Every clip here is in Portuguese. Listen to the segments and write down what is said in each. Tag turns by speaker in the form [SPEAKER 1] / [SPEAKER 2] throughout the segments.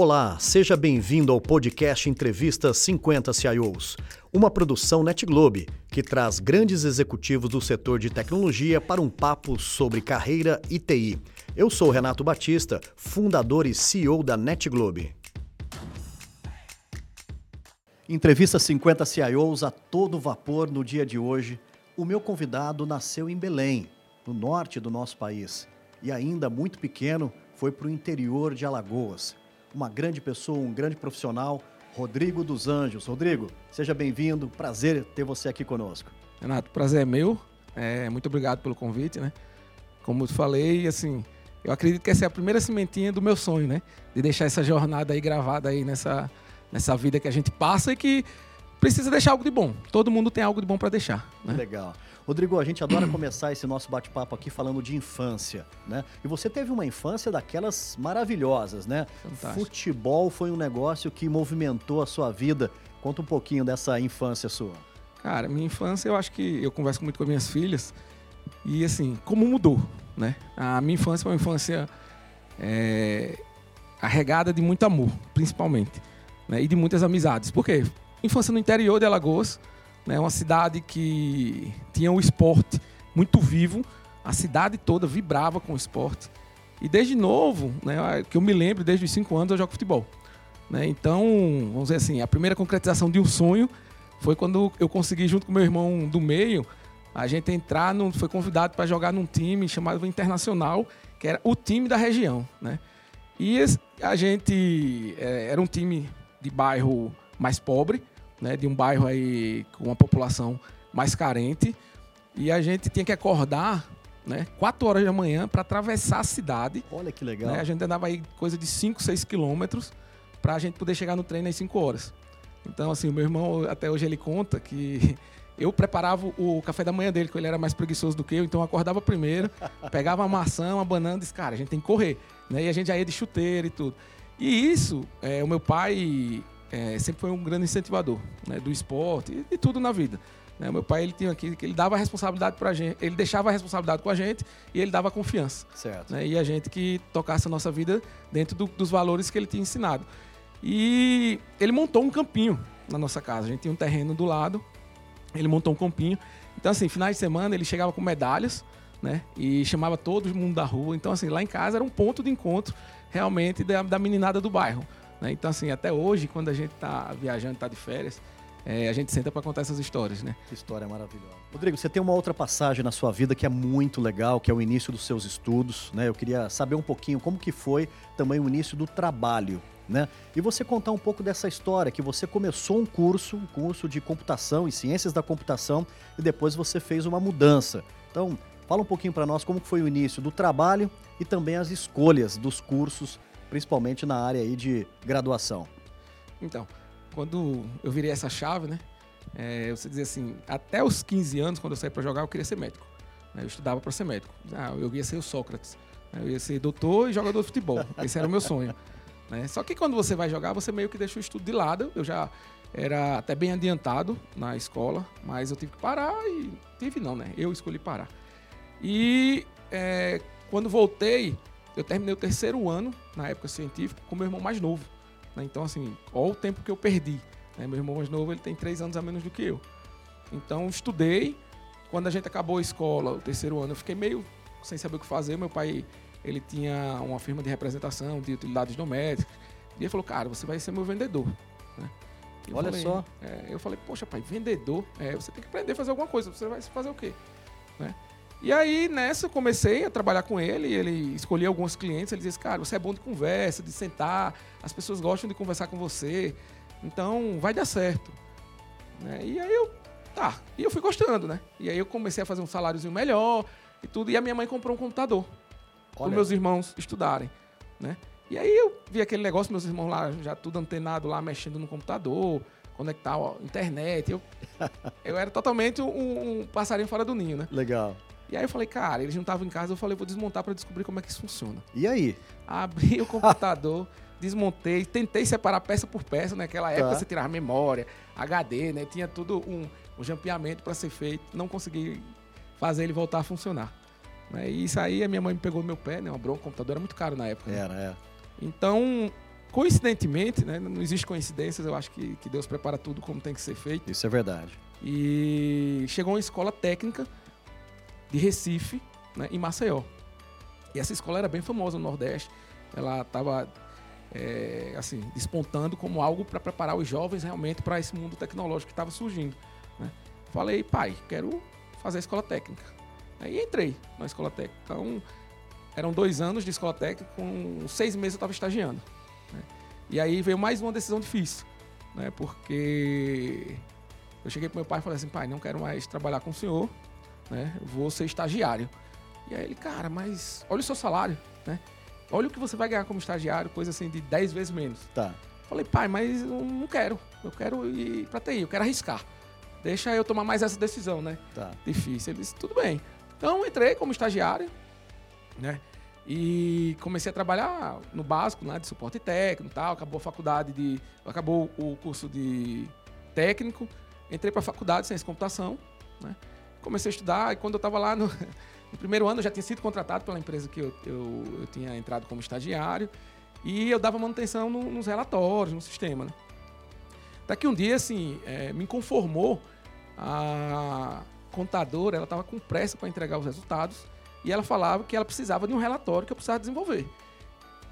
[SPEAKER 1] Olá, seja bem-vindo ao podcast Entrevista 50 CIOs, uma produção NetGlobe que traz grandes executivos do setor de tecnologia para um papo sobre carreira e TI. Eu sou Renato Batista, fundador e CEO da NetGlobe. Entrevista 50 CIOs a todo vapor no dia de hoje. O meu convidado nasceu em Belém, no norte do nosso país, e ainda muito pequeno foi para o interior de Alagoas uma grande pessoa, um grande profissional, Rodrigo dos Anjos. Rodrigo, seja bem-vindo. Prazer ter você aqui conosco.
[SPEAKER 2] Renato, prazer é meu. É, muito obrigado pelo convite, né? Como eu falei, assim, eu acredito que essa é a primeira sementinha do meu sonho, né? De deixar essa jornada aí gravada aí nessa, nessa vida que a gente passa e que precisa deixar algo de bom. Todo mundo tem algo de bom para deixar. Né?
[SPEAKER 1] Legal. Rodrigo, a gente adora começar esse nosso bate-papo aqui falando de infância, né? E você teve uma infância daquelas maravilhosas, né? Fantástico. Futebol foi um negócio que movimentou a sua vida. Conta um pouquinho dessa infância sua.
[SPEAKER 2] Cara, minha infância, eu acho que eu converso muito com as minhas filhas e assim, como mudou, né? A minha infância foi uma infância é, arregada de muito amor, principalmente, né? E de muitas amizades. Por quê? Infância no interior de Alagoas, né, uma cidade que tinha o esporte muito vivo, a cidade toda vibrava com o esporte. E desde novo, né, que eu me lembro, desde os 5 anos eu jogo futebol. Né? Então, vamos dizer assim, a primeira concretização de um sonho foi quando eu consegui, junto com meu irmão do meio, a gente entrar, no, foi convidado para jogar num time chamado Internacional, que era o time da região. Né? E a gente é, era um time de bairro mais pobre, né, de um bairro aí com uma população mais carente, e a gente tinha que acordar, né, 4 horas da manhã para atravessar a cidade.
[SPEAKER 1] Olha que legal. Né,
[SPEAKER 2] a gente andava aí coisa de 5, 6 quilômetros para a gente poder chegar no treino às 5 horas. Então, assim, o meu irmão, até hoje ele conta que eu preparava o café da manhã dele, que ele era mais preguiçoso do que eu, então eu acordava primeiro, pegava uma maçã, uma banana e disse, cara, a gente tem que correr. Né? E a gente já ia de chuteiro e tudo. E isso, é, o meu pai é, sempre foi um grande incentivador né, do esporte e de tudo na vida. Né? Meu pai ele tinha aqui que ele dava a responsabilidade para a gente, ele deixava a responsabilidade com a gente e ele dava confiança.
[SPEAKER 1] Certo.
[SPEAKER 2] Né? E a gente que tocasse a nossa vida dentro do, dos valores que ele tinha ensinado. E ele montou um campinho na nossa casa. A gente tinha um terreno do lado, ele montou um campinho. Então assim, finais de semana ele chegava com medalhas, né? E chamava todo mundo da rua. Então assim, lá em casa era um ponto de encontro realmente da, da meninada do bairro. Né? Então, assim, até hoje, quando a gente está viajando, está de férias, é, a gente senta para contar essas histórias, né?
[SPEAKER 1] Que história maravilhosa. Rodrigo, você tem uma outra passagem na sua vida que é muito legal, que é o início dos seus estudos, né? Eu queria saber um pouquinho como que foi também o início do trabalho, né? E você contar um pouco dessa história, que você começou um curso, um curso de computação e ciências da computação, e depois você fez uma mudança. Então, fala um pouquinho para nós como foi o início do trabalho e também as escolhas dos cursos principalmente na área aí de graduação?
[SPEAKER 2] Então, quando eu virei essa chave, né? É, você dizia assim, até os 15 anos, quando eu saí para jogar, eu queria ser médico. Né, eu estudava para ser médico. Ah, eu ia ser o Sócrates. Né, eu ia ser doutor e jogador de futebol. Esse era o meu sonho. Né? Só que quando você vai jogar, você meio que deixa o estudo de lado. Eu já era até bem adiantado na escola, mas eu tive que parar e tive não, né? Eu escolhi parar. E é, quando voltei, eu terminei o terceiro ano, na época científica, com meu irmão mais novo. Né? Então, assim, olha o tempo que eu perdi. Né? Meu irmão mais novo, ele tem três anos a menos do que eu. Então, estudei. Quando a gente acabou a escola, o terceiro ano, eu fiquei meio sem saber o que fazer. Meu pai, ele tinha uma firma de representação de utilidades domésticas. E ele falou, cara, você vai ser meu vendedor. Né?
[SPEAKER 1] Olha
[SPEAKER 2] falei,
[SPEAKER 1] só.
[SPEAKER 2] É, eu falei, poxa, pai, vendedor? É, você tem que aprender a fazer alguma coisa. Você vai fazer o quê? Né? E aí, nessa, eu comecei a trabalhar com ele, ele escolhia alguns clientes, ele dizia, cara, você é bom de conversa, de sentar, as pessoas gostam de conversar com você, então vai dar certo. Né? E aí eu, tá, e eu fui gostando, né? E aí eu comecei a fazer um saláriozinho melhor e tudo, e a minha mãe comprou um computador para meus irmãos estudarem, né? E aí eu vi aquele negócio, meus irmãos lá já tudo antenado lá, mexendo no computador, conectar a internet. Eu, eu era totalmente um, um passarinho fora do ninho, né?
[SPEAKER 1] Legal.
[SPEAKER 2] E aí eu falei, cara, eles não estavam em casa, eu falei, vou desmontar para descobrir como é que isso funciona.
[SPEAKER 1] E aí?
[SPEAKER 2] Abri o computador, desmontei, tentei separar peça por peça, naquela época tá. você tirava memória, HD, né? Tinha tudo um, um jampeamento para ser feito, não consegui fazer ele voltar a funcionar. Né? E isso aí a minha mãe me pegou no meu pé, né? Uma bronca, o computador era muito caro na época.
[SPEAKER 1] Né? Era, é.
[SPEAKER 2] Então, coincidentemente, né, não existe coincidências, eu acho que, que Deus prepara tudo como tem que ser feito.
[SPEAKER 1] Isso é verdade.
[SPEAKER 2] E chegou uma escola técnica de Recife, né, em Maceió. E essa escola era bem famosa no Nordeste. Ela estava é, assim despontando como algo para preparar os jovens realmente para esse mundo tecnológico que estava surgindo. Né? Falei, pai, quero fazer a escola técnica. Aí entrei na escola técnica. Então, eram dois anos de escola técnica, com seis meses eu estava estagiando. Né? E aí veio mais uma decisão difícil, né? porque eu cheguei para meu pai e falei assim, pai, não quero mais trabalhar com o senhor, né? vou ser estagiário. E aí ele, cara, mas olha o seu salário, né? Olha o que você vai ganhar como estagiário, coisa assim de 10 vezes menos.
[SPEAKER 1] Tá.
[SPEAKER 2] Falei, pai, mas eu não quero. Eu quero ir pra TI, eu quero arriscar. Deixa eu tomar mais essa decisão, né?
[SPEAKER 1] Tá.
[SPEAKER 2] Difícil. Ele disse, tudo bem. Então entrei como estagiário, né? E comecei a trabalhar no básico, né, de suporte técnico e tal. Acabou a faculdade de. Acabou o curso de técnico. Entrei para a faculdade de ciência de computação, né? Comecei a estudar e quando eu estava lá no, no, primeiro ano eu já tinha sido contratado pela empresa que eu, eu, eu tinha entrado como estagiário e eu dava manutenção no, nos relatórios, no sistema, né? Daqui um dia, assim, é, me conformou a contadora, ela estava com pressa para entregar os resultados e ela falava que ela precisava de um relatório que eu precisava desenvolver.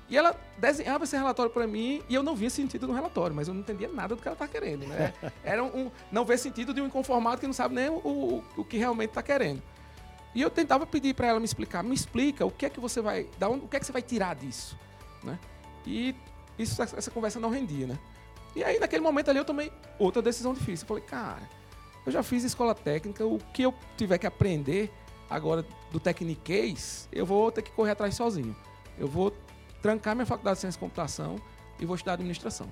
[SPEAKER 2] E ela desenhava esse relatório para mim e eu não via sentido no relatório, mas eu não entendia nada do que ela estava querendo, né? Era um, não ver sentido de um inconformado que não sabe nem o, o, o que realmente está querendo. E eu tentava pedir para ela me explicar, me explica o que é que você vai, da onde, o que é que você vai tirar disso, né? E isso, essa conversa não rendia, né? E aí naquele momento ali eu tomei outra decisão difícil. Eu falei, cara, eu já fiz escola técnica, o que eu tiver que aprender agora do Techniquez, eu vou ter que correr atrás sozinho. Eu vou trancar minha faculdade de ciência de computação e vou estudar administração.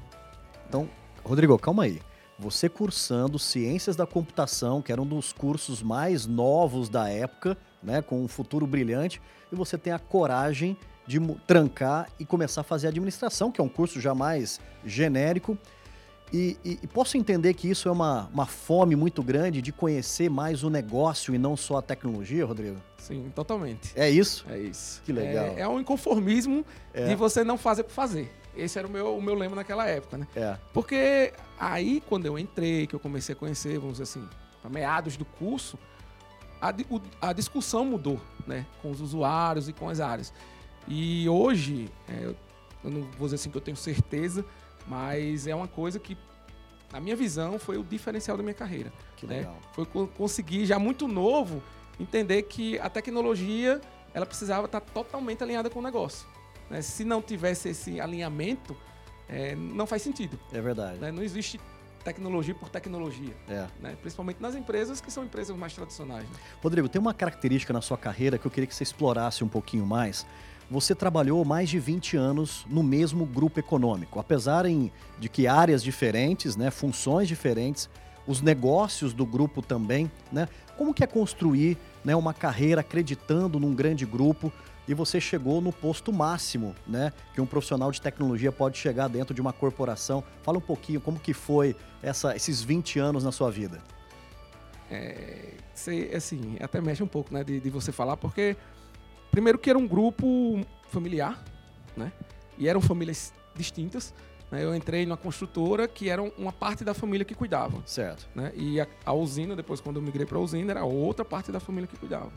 [SPEAKER 1] Então, Rodrigo, calma aí. Você cursando Ciências da Computação, que era um dos cursos mais novos da época, né, com um futuro brilhante, e você tem a coragem de trancar e começar a fazer administração, que é um curso já mais genérico, e, e, e, posso entender que isso é uma, uma fome muito grande de conhecer mais o negócio e não só a tecnologia, Rodrigo?
[SPEAKER 2] Sim, totalmente.
[SPEAKER 1] É isso?
[SPEAKER 2] É isso.
[SPEAKER 1] Que legal.
[SPEAKER 2] É, é um inconformismo é. de você não fazer por fazer. Esse era o meu, o meu lema naquela época, né?
[SPEAKER 1] É.
[SPEAKER 2] Porque aí, quando eu entrei, que eu comecei a conhecer, vamos dizer assim, para meados do curso, a, a discussão mudou, né? Com os usuários e com as áreas. E hoje, é, eu não vou dizer assim que eu tenho certeza, mas é uma coisa que, na minha visão, foi o diferencial da minha carreira.
[SPEAKER 1] Que né? legal.
[SPEAKER 2] Foi conseguir, já muito novo, entender que a tecnologia ela precisava estar totalmente alinhada com o negócio. Né? Se não tivesse esse alinhamento, é, não faz sentido.
[SPEAKER 1] É verdade.
[SPEAKER 2] Né? Não existe tecnologia por tecnologia.
[SPEAKER 1] É.
[SPEAKER 2] Né? Principalmente nas empresas que são empresas mais tradicionais. Né?
[SPEAKER 1] Rodrigo, tem uma característica na sua carreira que eu queria que você explorasse um pouquinho mais você trabalhou mais de 20 anos no mesmo grupo econômico. Apesar em, de que áreas diferentes, né, funções diferentes, os negócios do grupo também, né? Como que é construir né, uma carreira acreditando num grande grupo e você chegou no posto máximo, né? Que um profissional de tecnologia pode chegar dentro de uma corporação. Fala um pouquinho como que foi essa, esses 20 anos na sua vida.
[SPEAKER 2] É, assim, até mexe um pouco, né, de, de você falar, porque Primeiro que era um grupo familiar, né? E eram famílias distintas. Né? Eu entrei numa construtora que era uma parte da família que cuidava.
[SPEAKER 1] Certo.
[SPEAKER 2] Né? E a, a usina, depois quando eu migrei para a usina, era outra parte da família que cuidava.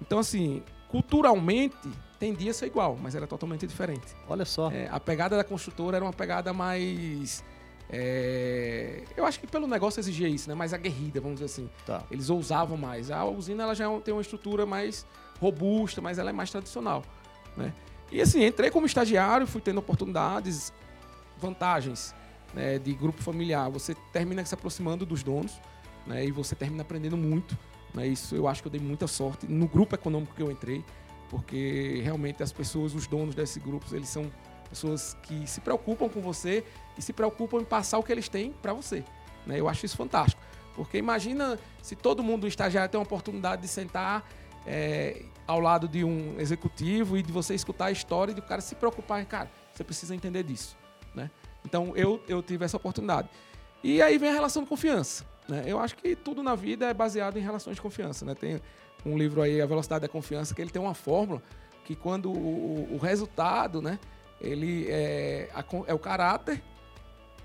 [SPEAKER 2] Então, assim, culturalmente tendia a ser igual, mas era totalmente diferente.
[SPEAKER 1] Olha só.
[SPEAKER 2] É, a pegada da construtora era uma pegada mais. É, eu acho que pelo negócio exigia isso, né? Mais aguerrida, vamos dizer assim.
[SPEAKER 1] Tá.
[SPEAKER 2] Eles ousavam mais. A usina ela já é tem uma estrutura mais robusta, mas ela é mais tradicional. Né? E assim, entrei como estagiário, fui tendo oportunidades, vantagens né, de grupo familiar. Você termina se aproximando dos donos né, e você termina aprendendo muito. Né? Isso eu acho que eu dei muita sorte no grupo econômico que eu entrei, porque realmente as pessoas, os donos desses grupos, eles são pessoas que se preocupam com você e se preocupam em passar o que eles têm para você. Né? Eu acho isso fantástico. Porque imagina se todo mundo estagiário tem a oportunidade de sentar é, ao lado de um executivo e de você escutar a história e do cara se preocupar, cara, você precisa entender disso, né? Então eu, eu tive essa oportunidade. E aí vem a relação de confiança, né? Eu acho que tudo na vida é baseado em relações de confiança, né? Tem um livro aí, A Velocidade da Confiança, que ele tem uma fórmula que quando o, o resultado, né? Ele é, a, é o caráter,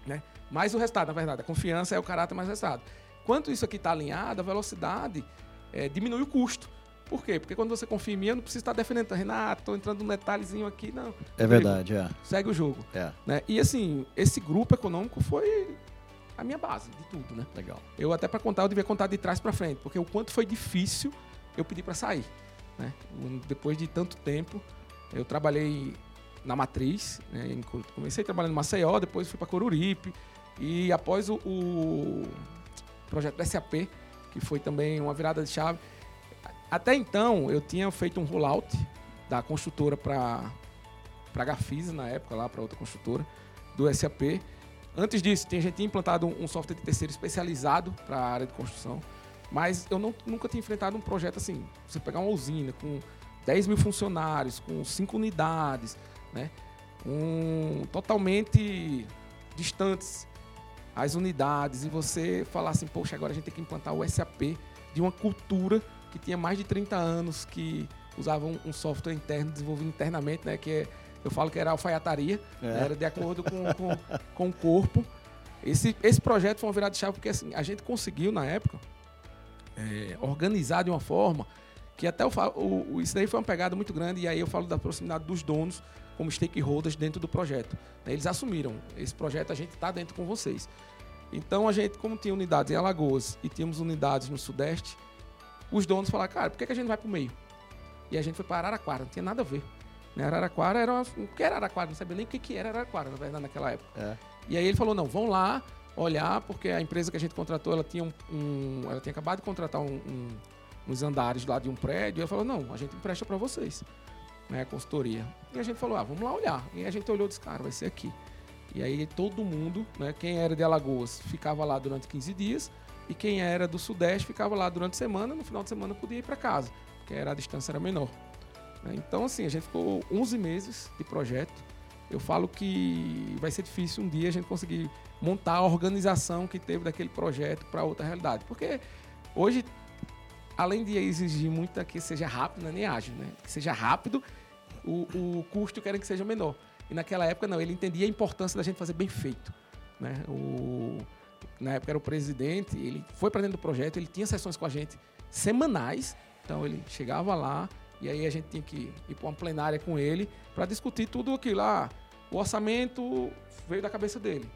[SPEAKER 2] né? mais o resultado, na verdade. A confiança é o caráter mais o resultado. Quanto isso aqui está alinhado, a velocidade é, diminui o custo. Por quê? Porque quando você confia em mim, eu não preciso estar defendendo. Renato, estou entrando num detalhezinho aqui, não.
[SPEAKER 1] É verdade, é.
[SPEAKER 2] Segue o jogo.
[SPEAKER 1] É.
[SPEAKER 2] Né? E assim, esse grupo econômico foi a minha base de tudo, né?
[SPEAKER 1] Legal.
[SPEAKER 2] Eu até para contar, eu devia contar de trás para frente, porque o quanto foi difícil eu pedir para sair, né? Depois de tanto tempo, eu trabalhei na matriz, né? comecei trabalhando em Maceió, depois fui para Coruripe e após o, o projeto SAP, que foi também uma virada de chave, até então eu tinha feito um rollout da construtora para para Gafisa na época lá para outra construtora do SAP Antes disso, a gente tinha implantado um software de terceiro especializado para a área de construção, mas eu não, nunca tinha enfrentado um projeto assim. Você pegar uma usina com 10 mil funcionários, com 5 unidades, né? Um, totalmente distantes as unidades, e você falar assim, poxa, agora a gente tem que implantar o SAP de uma cultura que tinha mais de 30 anos, que usava um, um software interno, desenvolvido internamente, né? Que é eu falo que era alfaiataria, é. era de acordo com, com, com o corpo. Esse, esse projeto foi uma virada de chave porque assim, a gente conseguiu, na época, é, organizar de uma forma que até eu falo, o, isso daí foi uma pegada muito grande, e aí eu falo da proximidade dos donos como stakeholders dentro do projeto. Eles assumiram, esse projeto a gente está dentro com vocês. Então a gente, como tinha unidades em Alagoas e tínhamos unidades no Sudeste, os donos falaram, cara, por que, a gente vai para o meio? E a gente foi para Araraquara, não tinha nada a ver. Né? Araraquara era. Uma, o que era Araraquara? Não sabia nem o que, era Araraquara, na verdade, naquela época. É. E aí ele falou: não, vão lá olhar, porque a empresa que a gente contratou, ela tinha um. um ela tinha acabado de contratar um, um, uns andares lá de um prédio. E ela falou: não, a gente empresta para vocês. Né, consultoria. E a gente falou: ah, vamos lá olhar. E a gente olhou e disse: cara, vai ser aqui. E aí todo mundo, né, quem era de Alagoas, ficava lá durante 15 dias. E quem era do Sudeste ficava lá durante a semana. No final de semana podia ir para casa, porque era, a distância era menor. Né? Então, assim, a gente ficou 11 meses de projeto. Eu falo que vai ser difícil um dia a gente conseguir montar a organização que teve daquele projeto para outra realidade. Porque hoje, além de exigir muito que seja rápido, não é nem ágil, né? Que seja rápido, o, o custo querem que seja menor. E naquela época, não, ele entendia a importância da gente fazer bem feito. Né? O, na época era o presidente, ele foi para dentro do projeto, ele tinha sessões com a gente semanais, então ele chegava lá, e aí a gente tinha que ir para uma plenária com ele para discutir tudo aquilo lá. Ah, o orçamento veio da cabeça dele.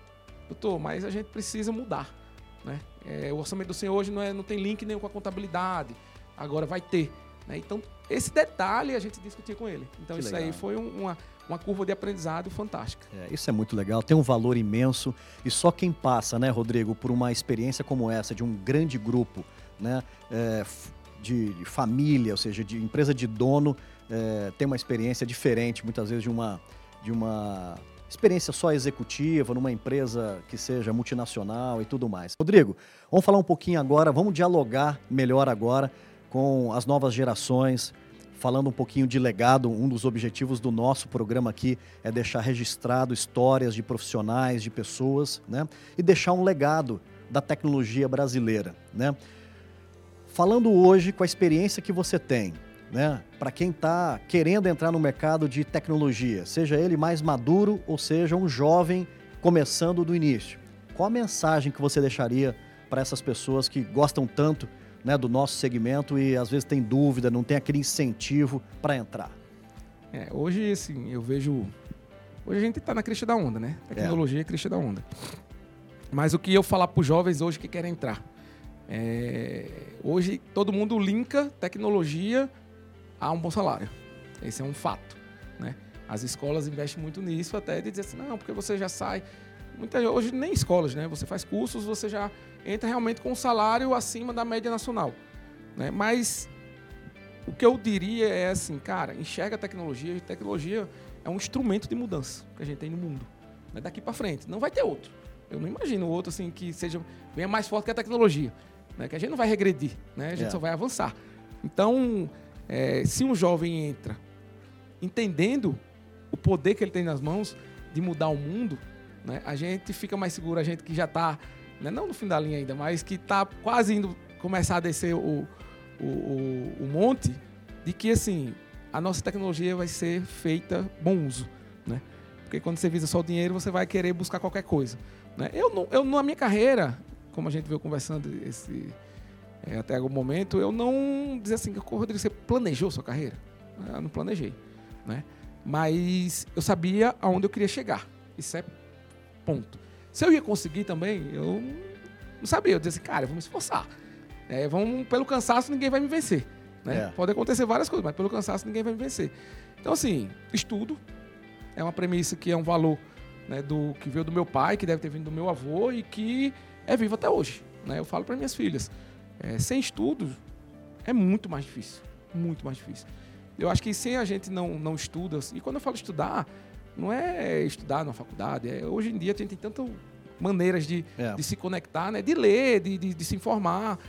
[SPEAKER 2] Doutor, mas a gente precisa mudar. Né? É, o orçamento do senhor hoje não, é, não tem link nenhum com a contabilidade. Agora vai ter. Né? Então, esse detalhe a gente discutia com ele. Então, que isso legal. aí foi um, uma, uma curva de aprendizado fantástica.
[SPEAKER 1] É, isso é muito legal, tem um valor imenso. E só quem passa, né, Rodrigo, por uma experiência como essa, de um grande grupo, né, é, de, de família, ou seja, de empresa de dono, é, tem uma experiência diferente, muitas vezes, de uma, de uma experiência só executiva, numa empresa que seja multinacional e tudo mais. Rodrigo, vamos falar um pouquinho agora, vamos dialogar melhor agora com as novas gerações, falando um pouquinho de legado. Um dos objetivos do nosso programa aqui é deixar registrado histórias de profissionais, de pessoas, né? E deixar um legado da tecnologia brasileira, né? Falando hoje com a experiência que você tem, né? Para quem está querendo entrar no mercado de tecnologia, seja ele mais maduro ou seja um jovem começando do início, qual a mensagem que você deixaria para essas pessoas que gostam tanto né, do nosso segmento e às vezes tem dúvida, não tem aquele incentivo para entrar?
[SPEAKER 2] É, hoje, assim, eu vejo. Hoje a gente está na crista da onda, né? Tecnologia é, é crista da onda. Mas o que eu falar para os jovens hoje que querem entrar? É, hoje todo mundo linka tecnologia a um bom salário. Esse é um fato. Né? As escolas investem muito nisso, até de dizer assim, não, porque você já sai. Muita, hoje nem escolas, né? Você faz cursos, você já entra realmente com um salário acima da média nacional. Né? Mas o que eu diria é assim, cara, enxerga a tecnologia. A tecnologia é um instrumento de mudança que a gente tem no mundo. Né? Daqui para frente. Não vai ter outro. Eu não imagino outro assim que seja venha mais forte que a tecnologia né? que a gente não vai regredir, né? a gente é. só vai avançar. Então, é, se um jovem entra entendendo o poder que ele tem nas mãos de mudar o mundo, né? a gente fica mais seguro, a gente que já está, né? não no fim da linha ainda, mas que está quase indo começar a descer o, o, o, o monte, de que assim, a nossa tecnologia vai ser feita bom uso. Né? Porque quando você visa só o dinheiro, você vai querer buscar qualquer coisa. Né? Eu, não, eu, na minha carreira, como a gente veio conversando esse, é, até algum momento, eu não dizer assim, Rodrigo, você planejou sua carreira? Eu não planejei. Né? Mas eu sabia aonde eu queria chegar. Isso é ponto. Se eu ia conseguir também, eu não sabia. Eu dizia assim, cara, eu vou me esforçar. É, vamos, pelo cansaço, ninguém vai me vencer. Né? É. Pode acontecer várias coisas, mas pelo cansaço, ninguém vai me vencer. Então, assim, estudo é uma premissa que é um valor né, do que veio do meu pai, que deve ter vindo do meu avô e que é vivo até hoje. Né? Eu falo para minhas filhas, é, sem estudo é muito mais difícil, muito mais difícil. Eu acho que se a gente não, não estuda, e quando eu falo estudar, não é estudar na faculdade, é, hoje em dia a gente tem tantas maneiras de, é. de se conectar, né? de ler, de, de, de se informar.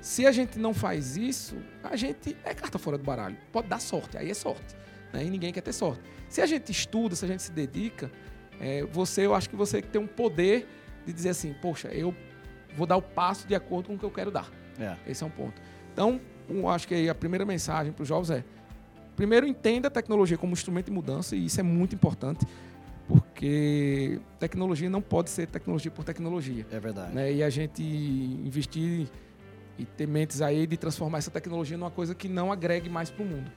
[SPEAKER 2] Se a gente não faz isso, a gente é carta fora do baralho. Pode dar sorte, aí é sorte. Né? E ninguém quer ter sorte. Se a gente estuda, se a gente se dedica, é, você, eu acho que você tem um poder de dizer assim, poxa, eu vou dar o passo de acordo com o que eu quero dar. É. Esse é um ponto. Então, eu acho que a primeira mensagem para os jovens é, primeiro entenda a tecnologia como instrumento de mudança, e isso é muito importante, porque tecnologia não pode ser tecnologia por tecnologia.
[SPEAKER 1] É verdade.
[SPEAKER 2] Né? E a gente investir e ter mentes aí de transformar essa tecnologia numa coisa que não agregue mais para o mundo.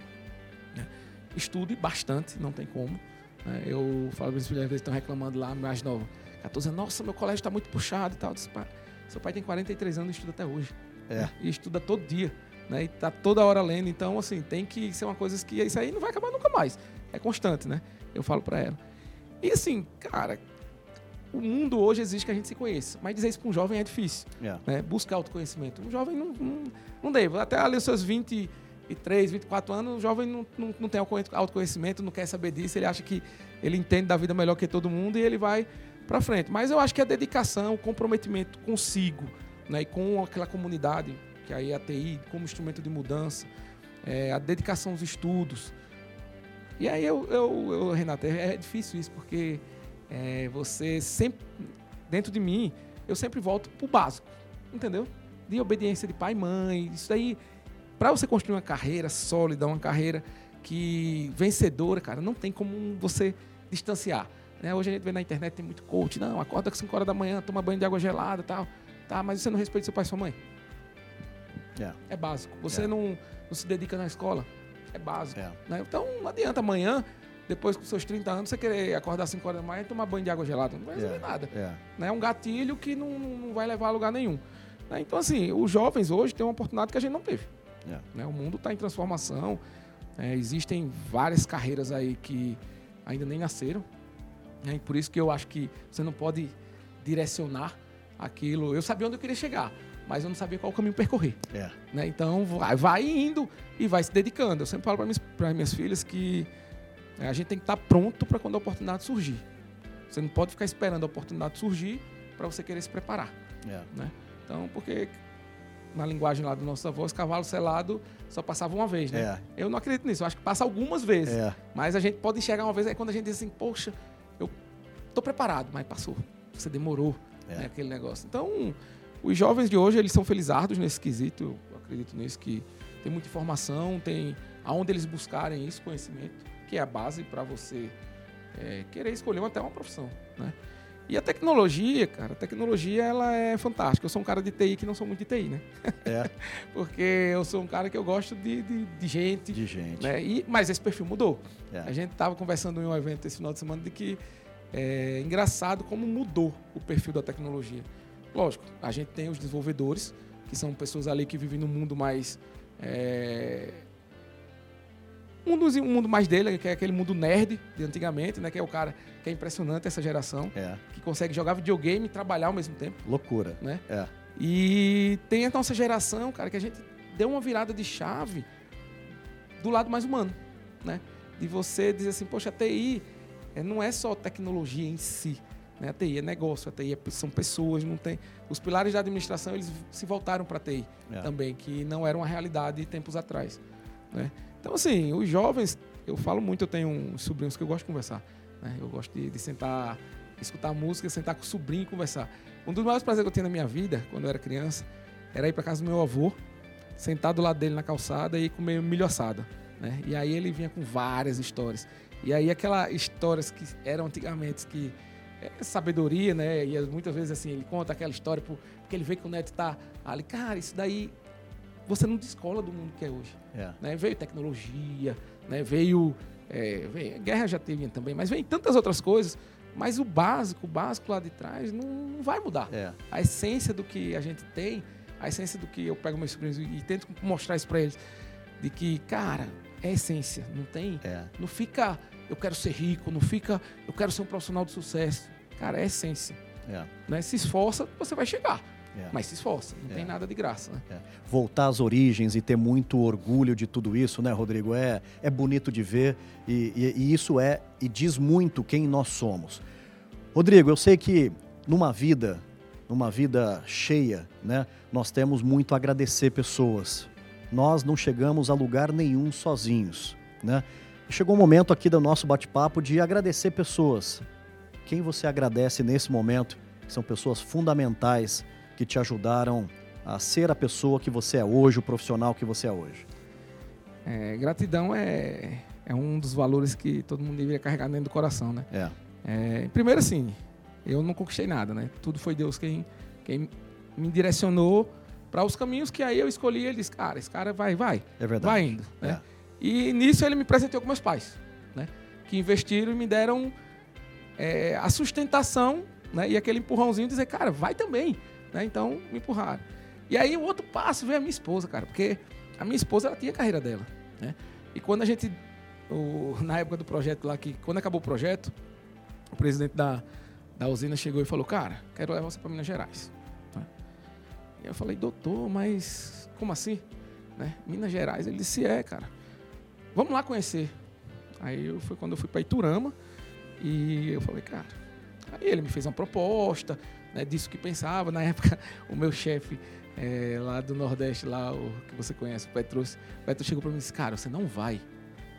[SPEAKER 2] Né? Estude bastante, não tem como. Né? Eu falo para os filhos, estão reclamando lá, mais nova. 14 anos, nossa, meu colégio está muito puxado e tal. Disse, seu pai tem 43 anos e estuda até hoje. É. E estuda todo dia. Né? E tá toda hora lendo. Então, assim, tem que ser uma coisa que isso aí não vai acabar nunca mais. É constante, né? Eu falo para ela. E assim, cara, o mundo hoje exige que a gente se conheça. Mas dizer isso para um jovem é difícil. Yeah. Né? Buscar autoconhecimento. Um jovem não, não, não deve. Até ali os seus 23, 24 anos, o jovem não, não, não tem autoconhecimento, não quer saber disso. Ele acha que ele entende da vida melhor que todo mundo e ele vai para frente. Mas eu acho que a dedicação, o comprometimento consigo né, e com aquela comunidade, que aí a TI, como instrumento de mudança, é, a dedicação aos estudos. E aí, eu, eu, eu Renato, é, é difícil isso, porque é, você sempre, dentro de mim, eu sempre volto pro básico, entendeu? De obediência de pai e mãe, isso aí, para você construir uma carreira sólida, uma carreira que vencedora, cara, não tem como você distanciar. Né? Hoje a gente vê na internet, tem muito coach, não, acorda às 5 horas da manhã, toma banho de água gelada tal. Tá, mas você não respeita seu pai e sua mãe. Yeah. É básico. Você yeah. não, não se dedica na escola. É básico. Yeah. Né? Então não adianta amanhã, depois com seus 30 anos, você querer acordar às 5 horas da manhã e tomar banho de água gelada. Não vai resolver nada. Né? É um gatilho que não, não vai levar a lugar nenhum. Né? Então, assim, os jovens hoje têm uma oportunidade que a gente não teve. Né? O mundo está em transformação. É, existem várias carreiras aí que ainda nem nasceram. Né? E por isso que eu acho que você não pode direcionar aquilo. Eu sabia onde eu queria chegar, mas eu não sabia qual caminho percorrer. É. Né? Então vai, vai, indo e vai se dedicando. Eu sempre falo para minhas, minhas filhas que é, a gente tem que estar pronto para quando a oportunidade surgir. Você não pode ficar esperando a oportunidade surgir para você querer se preparar. É. Né? Então, porque na linguagem lá do nosso avô, cavalo selado só passava uma vez, né? É. Eu não acredito nisso. Eu acho que passa algumas vezes. É. Mas a gente pode enxergar uma vez, aí quando a gente diz assim, poxa, eu tô preparado, mas passou. Você demorou, é. né, aquele negócio. Então, os jovens de hoje, eles são felizardos nesse quesito, eu acredito nisso, que tem muita informação, tem aonde eles buscarem isso, conhecimento, que é a base para você é, querer escolher até uma profissão, né? E a tecnologia, cara, a tecnologia ela é fantástica. Eu sou um cara de TI que não sou muito de TI, né? É. Porque eu sou um cara que eu gosto de, de, de gente.
[SPEAKER 1] De gente.
[SPEAKER 2] Né? E, mas esse perfil mudou. É. A gente estava conversando em um evento esse final de semana de que é engraçado como mudou o perfil da tecnologia. Lógico, a gente tem os desenvolvedores, que são pessoas ali que vivem num mundo mais. É, um, dos, um mundo mais dele, que é aquele mundo nerd de antigamente, né? Que é o cara que é impressionante essa geração, é. que consegue jogar videogame e trabalhar ao mesmo tempo.
[SPEAKER 1] Loucura.
[SPEAKER 2] Né? É. E tem a nossa geração, cara, que a gente deu uma virada de chave do lado mais humano, né? De você dizer assim, poxa, a TI é, não é só tecnologia em si. Né? A TI é negócio, a TI é, são pessoas, não tem. Os pilares da administração eles se voltaram para a TI é. também, que não era uma realidade tempos atrás. Né? Então, assim, os jovens, eu falo muito, eu tenho uns sobrinhos que eu gosto de conversar. Né? Eu gosto de, de sentar, escutar música, sentar com o sobrinho e conversar. Um dos maiores prazeres que eu tinha na minha vida, quando eu era criança, era ir para casa do meu avô, sentar do lado dele na calçada e comer milho assado. Né? E aí ele vinha com várias histórias. E aí aquelas histórias que eram antigamente que sabedoria, né? E muitas vezes assim, ele conta aquela história porque ele vê que o neto tá ali, cara, isso daí você não descola do mundo que é hoje. É. Né? Veio tecnologia, né? veio, é, veio. Guerra já teve também, mas vem tantas outras coisas. Mas o básico, o básico lá de trás, não, não vai mudar. É. A essência do que a gente tem, a essência do que eu pego meus sobrinhos e tento mostrar isso para eles, de que, cara, é essência, não tem. É. Não fica, eu quero ser rico, não fica, eu quero ser um profissional de sucesso. Cara, é essência. É. Né? Se esforça, você vai chegar. É. Mas se esforça, não é. tem nada de graça. Né? É.
[SPEAKER 1] Voltar às origens e ter muito orgulho de tudo isso, né, Rodrigo? É, é bonito de ver e, e, e isso é e diz muito quem nós somos. Rodrigo, eu sei que numa vida, numa vida cheia, né, nós temos muito a agradecer pessoas. Nós não chegamos a lugar nenhum sozinhos, né? Chegou o momento aqui do nosso bate-papo de agradecer pessoas. Quem você agradece nesse momento? São pessoas fundamentais que te ajudaram a ser a pessoa que você é hoje, o profissional que você é hoje?
[SPEAKER 2] É, gratidão é, é um dos valores que todo mundo deveria carregar dentro do coração, né? É. é primeiro, assim, eu não conquistei nada, né? Tudo foi Deus quem, quem me direcionou para os caminhos que aí eu escolhi. Ele disse, cara, esse cara vai, vai. É verdade. Vai indo, né? É. E nisso ele me presenteou com meus pais, né? Que investiram e me deram é, a sustentação né? e aquele empurrãozinho de dizer, cara, vai também. Né? Então, me empurraram. E aí, o outro passo veio a minha esposa, cara, porque a minha esposa, ela tinha a carreira dela, né? E quando a gente, o, na época do projeto lá, que quando acabou o projeto, o presidente da, da usina chegou e falou, cara, quero levar você para Minas Gerais. Né? E eu falei, doutor, mas como assim? Né? Minas Gerais? Ele disse, é, cara. Vamos lá conhecer. Aí eu, foi quando eu fui para Iturama e eu falei, cara. Aí ele me fez uma proposta, né, disso que pensava. Na época, o meu chefe é, lá do Nordeste, lá, o que você conhece, o Petrus, o Petrus chegou para mim e disse, cara, você não vai.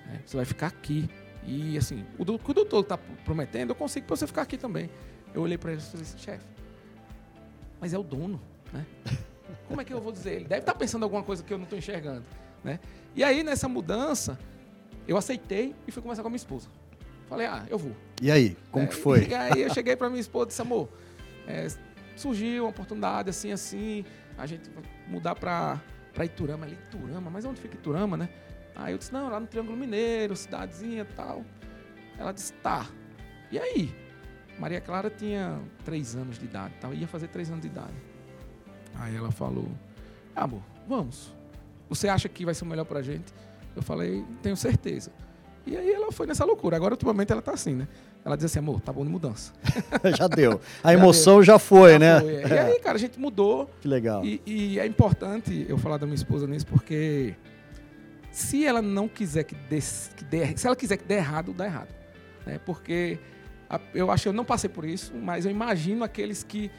[SPEAKER 2] Né, você vai ficar aqui. E assim, o, o que o doutor está prometendo, eu consigo para você ficar aqui também. Eu olhei para ele e falei assim, chefe, mas é o dono, né? Como é que eu vou dizer? Ele deve estar tá pensando alguma coisa que eu não estou enxergando, né? E aí, nessa mudança, eu aceitei e fui conversar com a minha esposa. Falei, ah, eu vou.
[SPEAKER 1] E aí, como é, que foi?
[SPEAKER 2] E aí eu cheguei para minha esposa e disse, amor, é, surgiu uma oportunidade assim, assim, a gente mudar para Iturama, ali Iturama, mas onde fica Iturama, né? Aí eu disse, não, lá no Triângulo Mineiro, cidadezinha e tal. Ela disse, tá. E aí? Maria Clara tinha três anos de idade, tal, ia fazer três anos de idade. Aí ela falou, ah, amor, vamos. Você acha que vai ser o melhor pra gente? Eu falei, tenho certeza. E aí ela foi nessa loucura. Agora, ultimamente, ela tá assim, né? Ela diz assim, amor, tá bom de mudança.
[SPEAKER 1] já deu. A já emoção deu. já foi, já né? Foi,
[SPEAKER 2] é. E aí, cara, a gente mudou.
[SPEAKER 1] Que legal.
[SPEAKER 2] E, e, é importante eu falar da minha esposa nisso, porque se ela não quiser que dê, que dê se ela quiser que dê errado, dá errado. Né? Porque a, eu acho que eu não passei por isso, mas eu imagino aqueles que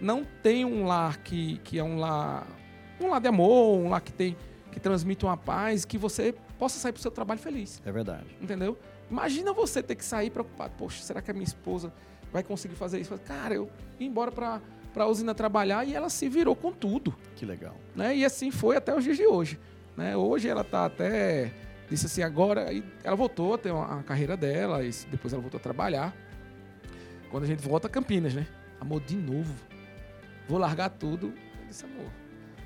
[SPEAKER 2] não têm um lar que, que é um lar, um lar de amor, um lar que tem que transmite uma paz, que você possa sair para o seu trabalho feliz.
[SPEAKER 1] É verdade.
[SPEAKER 2] Entendeu? Imagina você ter que sair preocupado. Poxa, será que a minha esposa vai conseguir fazer isso? Cara, eu ia embora para a usina trabalhar e ela se virou com tudo.
[SPEAKER 1] Que legal.
[SPEAKER 2] Né? E assim foi até os dias de hoje. Né? Hoje ela está até disse assim agora ela voltou a ter uma, a carreira dela e depois ela voltou a trabalhar. Quando a gente volta a Campinas, né? Amor, de novo. Vou largar tudo. Eu disse, amor,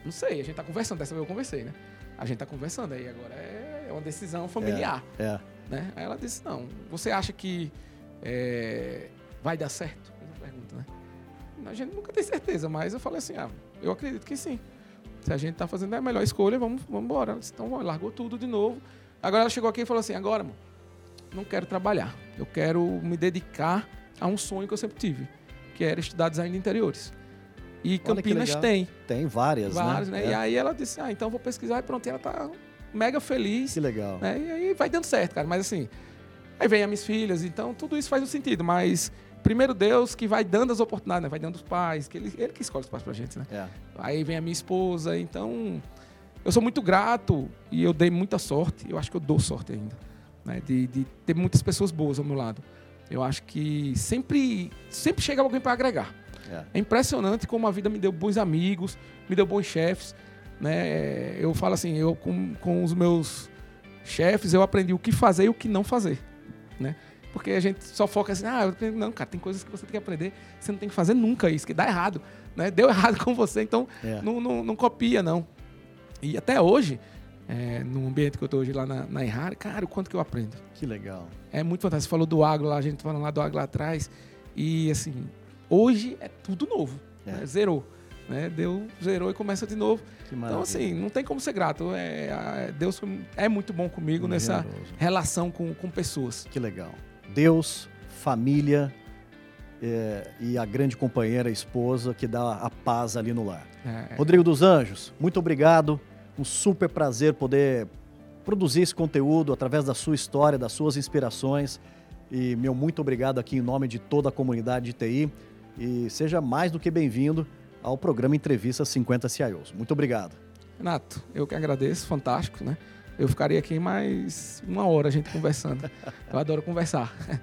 [SPEAKER 2] não sei, a gente tá conversando, dessa vez eu conversei, né? A gente tá conversando aí, agora é uma decisão familiar. É. é. Né? Aí ela disse, não, você acha que é, vai dar certo? Pergunta, né? A gente nunca tem certeza, mas eu falei assim, ah, eu acredito que sim. Se a gente está fazendo a melhor escolha, vamos, vamos embora. Ela disse, então largou tudo de novo. Agora ela chegou aqui e falou assim, agora, amor, não quero trabalhar. Eu quero me dedicar a um sonho que eu sempre tive, que era estudar design de interiores. E Campinas tem.
[SPEAKER 1] Tem várias, várias
[SPEAKER 2] né? né? É. E aí ela disse, ah, então vou pesquisar e pronto. E ela tá mega feliz.
[SPEAKER 1] Que legal.
[SPEAKER 2] Né? E aí vai dando certo, cara. Mas assim, aí vem as minhas filhas, então tudo isso faz um sentido. Mas primeiro Deus que vai dando as oportunidades, né? vai dando os pais, que ele, ele que escolhe os pais pra gente, né? É. Aí vem a minha esposa, então eu sou muito grato e eu dei muita sorte, eu acho que eu dou sorte ainda, né? De, de ter muitas pessoas boas ao meu lado. Eu acho que sempre, sempre chega alguém para agregar. É. é impressionante como a vida me deu bons amigos, me deu bons chefes. Né? Eu falo assim, eu com, com os meus chefes, eu aprendi o que fazer e o que não fazer, né? Porque a gente só foca assim, ah, não, cara, tem coisas que você tem que aprender, você não tem que fazer nunca isso, que dá errado, né? Deu errado com você, então é. não, não, não, copia, não. E até hoje, é, no ambiente que eu estou hoje lá na, na Errar, cara, o quanto que eu aprendo.
[SPEAKER 1] Que legal.
[SPEAKER 2] É muito fantástico. Você falou do agro lá, a gente falando lá do agro lá atrás, e assim, hoje é tudo novo, é. Né? zerou. Né? Deu, zerou e começa de novo. Então, assim, não tem como ser grato. É, Deus é muito bom comigo muito nessa generoso. relação com, com pessoas.
[SPEAKER 1] Que legal. Deus, família é, e a grande companheira, a esposa, que dá a paz ali no lar. É. Rodrigo dos Anjos, muito obrigado. Um super prazer poder produzir esse conteúdo através da sua história, das suas inspirações. E meu muito obrigado aqui em nome de toda a comunidade de TI. E seja mais do que bem-vindo ao programa Entrevista 50 CIOs. Muito obrigado.
[SPEAKER 2] Renato, eu que agradeço, fantástico, né? Eu ficaria aqui mais uma hora a gente conversando. Eu adoro conversar.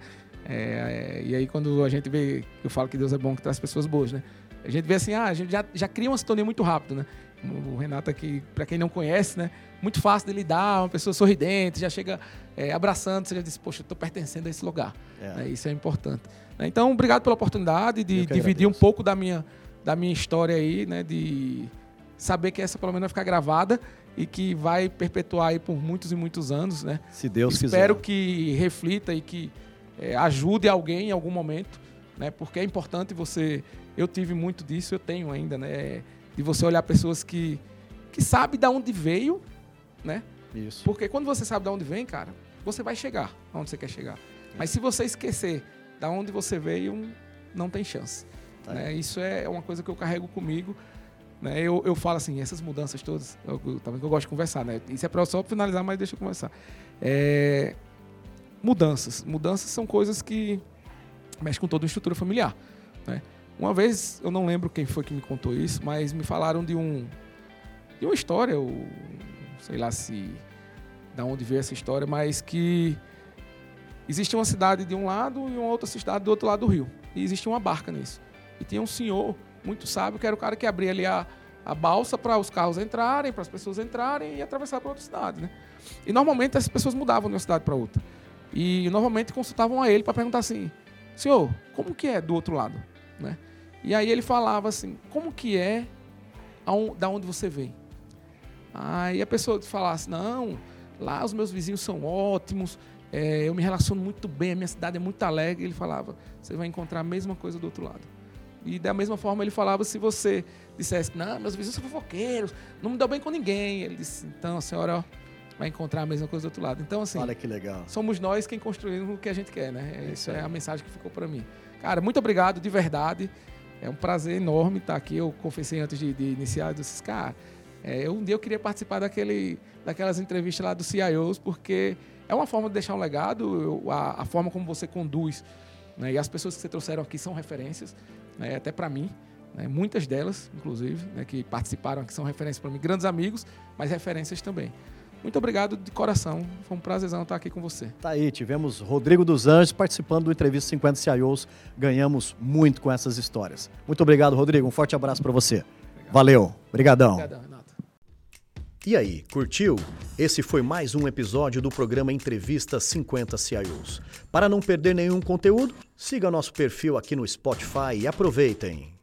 [SPEAKER 2] É, é, e aí quando a gente vê, eu falo que Deus é bom que traz pessoas boas, né? A gente vê assim, ah, a gente já, já cria uma sintonia muito rápido, né? O Renato aqui, para quem não conhece, né? Muito fácil de lidar, uma pessoa sorridente, já chega é, abraçando, você já diz, poxa, eu estou pertencendo a esse lugar. É. Né? Isso é importante. Então, obrigado pela oportunidade de dividir um pouco da minha, da minha história aí, né? De saber que essa pelo menos vai ficar gravada e que vai perpetuar aí por muitos e muitos anos, né?
[SPEAKER 1] Se Deus
[SPEAKER 2] Espero
[SPEAKER 1] quiser.
[SPEAKER 2] Espero que reflita e que é, ajude alguém em algum momento, né? Porque é importante você. Eu tive muito disso, eu tenho ainda, né? De você olhar pessoas que que sabe de onde veio, né?
[SPEAKER 1] Isso.
[SPEAKER 2] Porque quando você sabe de onde vem, cara, você vai chegar onde você quer chegar. Mas se você esquecer da onde você veio, não tem chance. É. Né? Isso é uma coisa que eu carrego comigo. Né? Eu, eu falo assim, essas mudanças todas, eu, eu, também que eu gosto de conversar, né? Isso é para só finalizar, mas deixa eu conversar. É, mudanças. Mudanças são coisas que mexem com toda a estrutura familiar. Né? Uma vez, eu não lembro quem foi que me contou isso, mas me falaram de um de uma história, eu sei lá se da onde veio essa história, mas que existia uma cidade de um lado e uma outra cidade do outro lado do rio. E existia uma barca nisso. E tinha um senhor muito sábio que era o cara que abria ali a, a balsa para os carros entrarem, para as pessoas entrarem e atravessar para outra cidade, né? E normalmente essas pessoas mudavam de uma cidade para outra. E normalmente consultavam a ele para perguntar assim: Senhor, como que é do outro lado? Né? E aí ele falava assim: Como que é da onde você vem? Aí a pessoa falasse: Não, lá os meus vizinhos são ótimos, é, eu me relaciono muito bem, a minha cidade é muito alegre. Ele falava: Você vai encontrar a mesma coisa do outro lado. E da mesma forma ele falava: Se você dissesse: Não, meus vizinhos são fofoqueiros, não me deu bem com ninguém. Ele disse: Então, senhora, ó vai encontrar a mesma coisa do outro lado. Então, assim.
[SPEAKER 1] Olha que legal.
[SPEAKER 2] Somos nós quem construímos o que a gente quer, né? É Isso é a mensagem que ficou para mim. Cara, muito obrigado, de verdade. É um prazer enorme estar aqui. Eu confessei antes de, de iniciar, eu disse, cara, é, um dia eu queria participar daquele, daquelas entrevistas lá do CIOs, porque é uma forma de deixar um legado, eu, a, a, forma como você conduz. Né? E as pessoas que você trouxeram aqui são referências, né? até para mim. Né? Muitas delas, inclusive, né? que participaram aqui são referências para mim. Grandes amigos, mas referências também. Muito obrigado de coração. Foi um prazerzão estar aqui com você.
[SPEAKER 1] Tá aí, tivemos Rodrigo dos Anjos participando do Entrevista 50 CIOs. Ganhamos muito com essas histórias. Muito obrigado, Rodrigo. Um forte abraço para você. Obrigado. Valeu. Obrigadão. Obrigadão, Renato. E aí, curtiu? Esse foi mais um episódio do programa Entrevista 50 CIOs. Para não perder nenhum conteúdo, siga nosso perfil aqui no Spotify e aproveitem.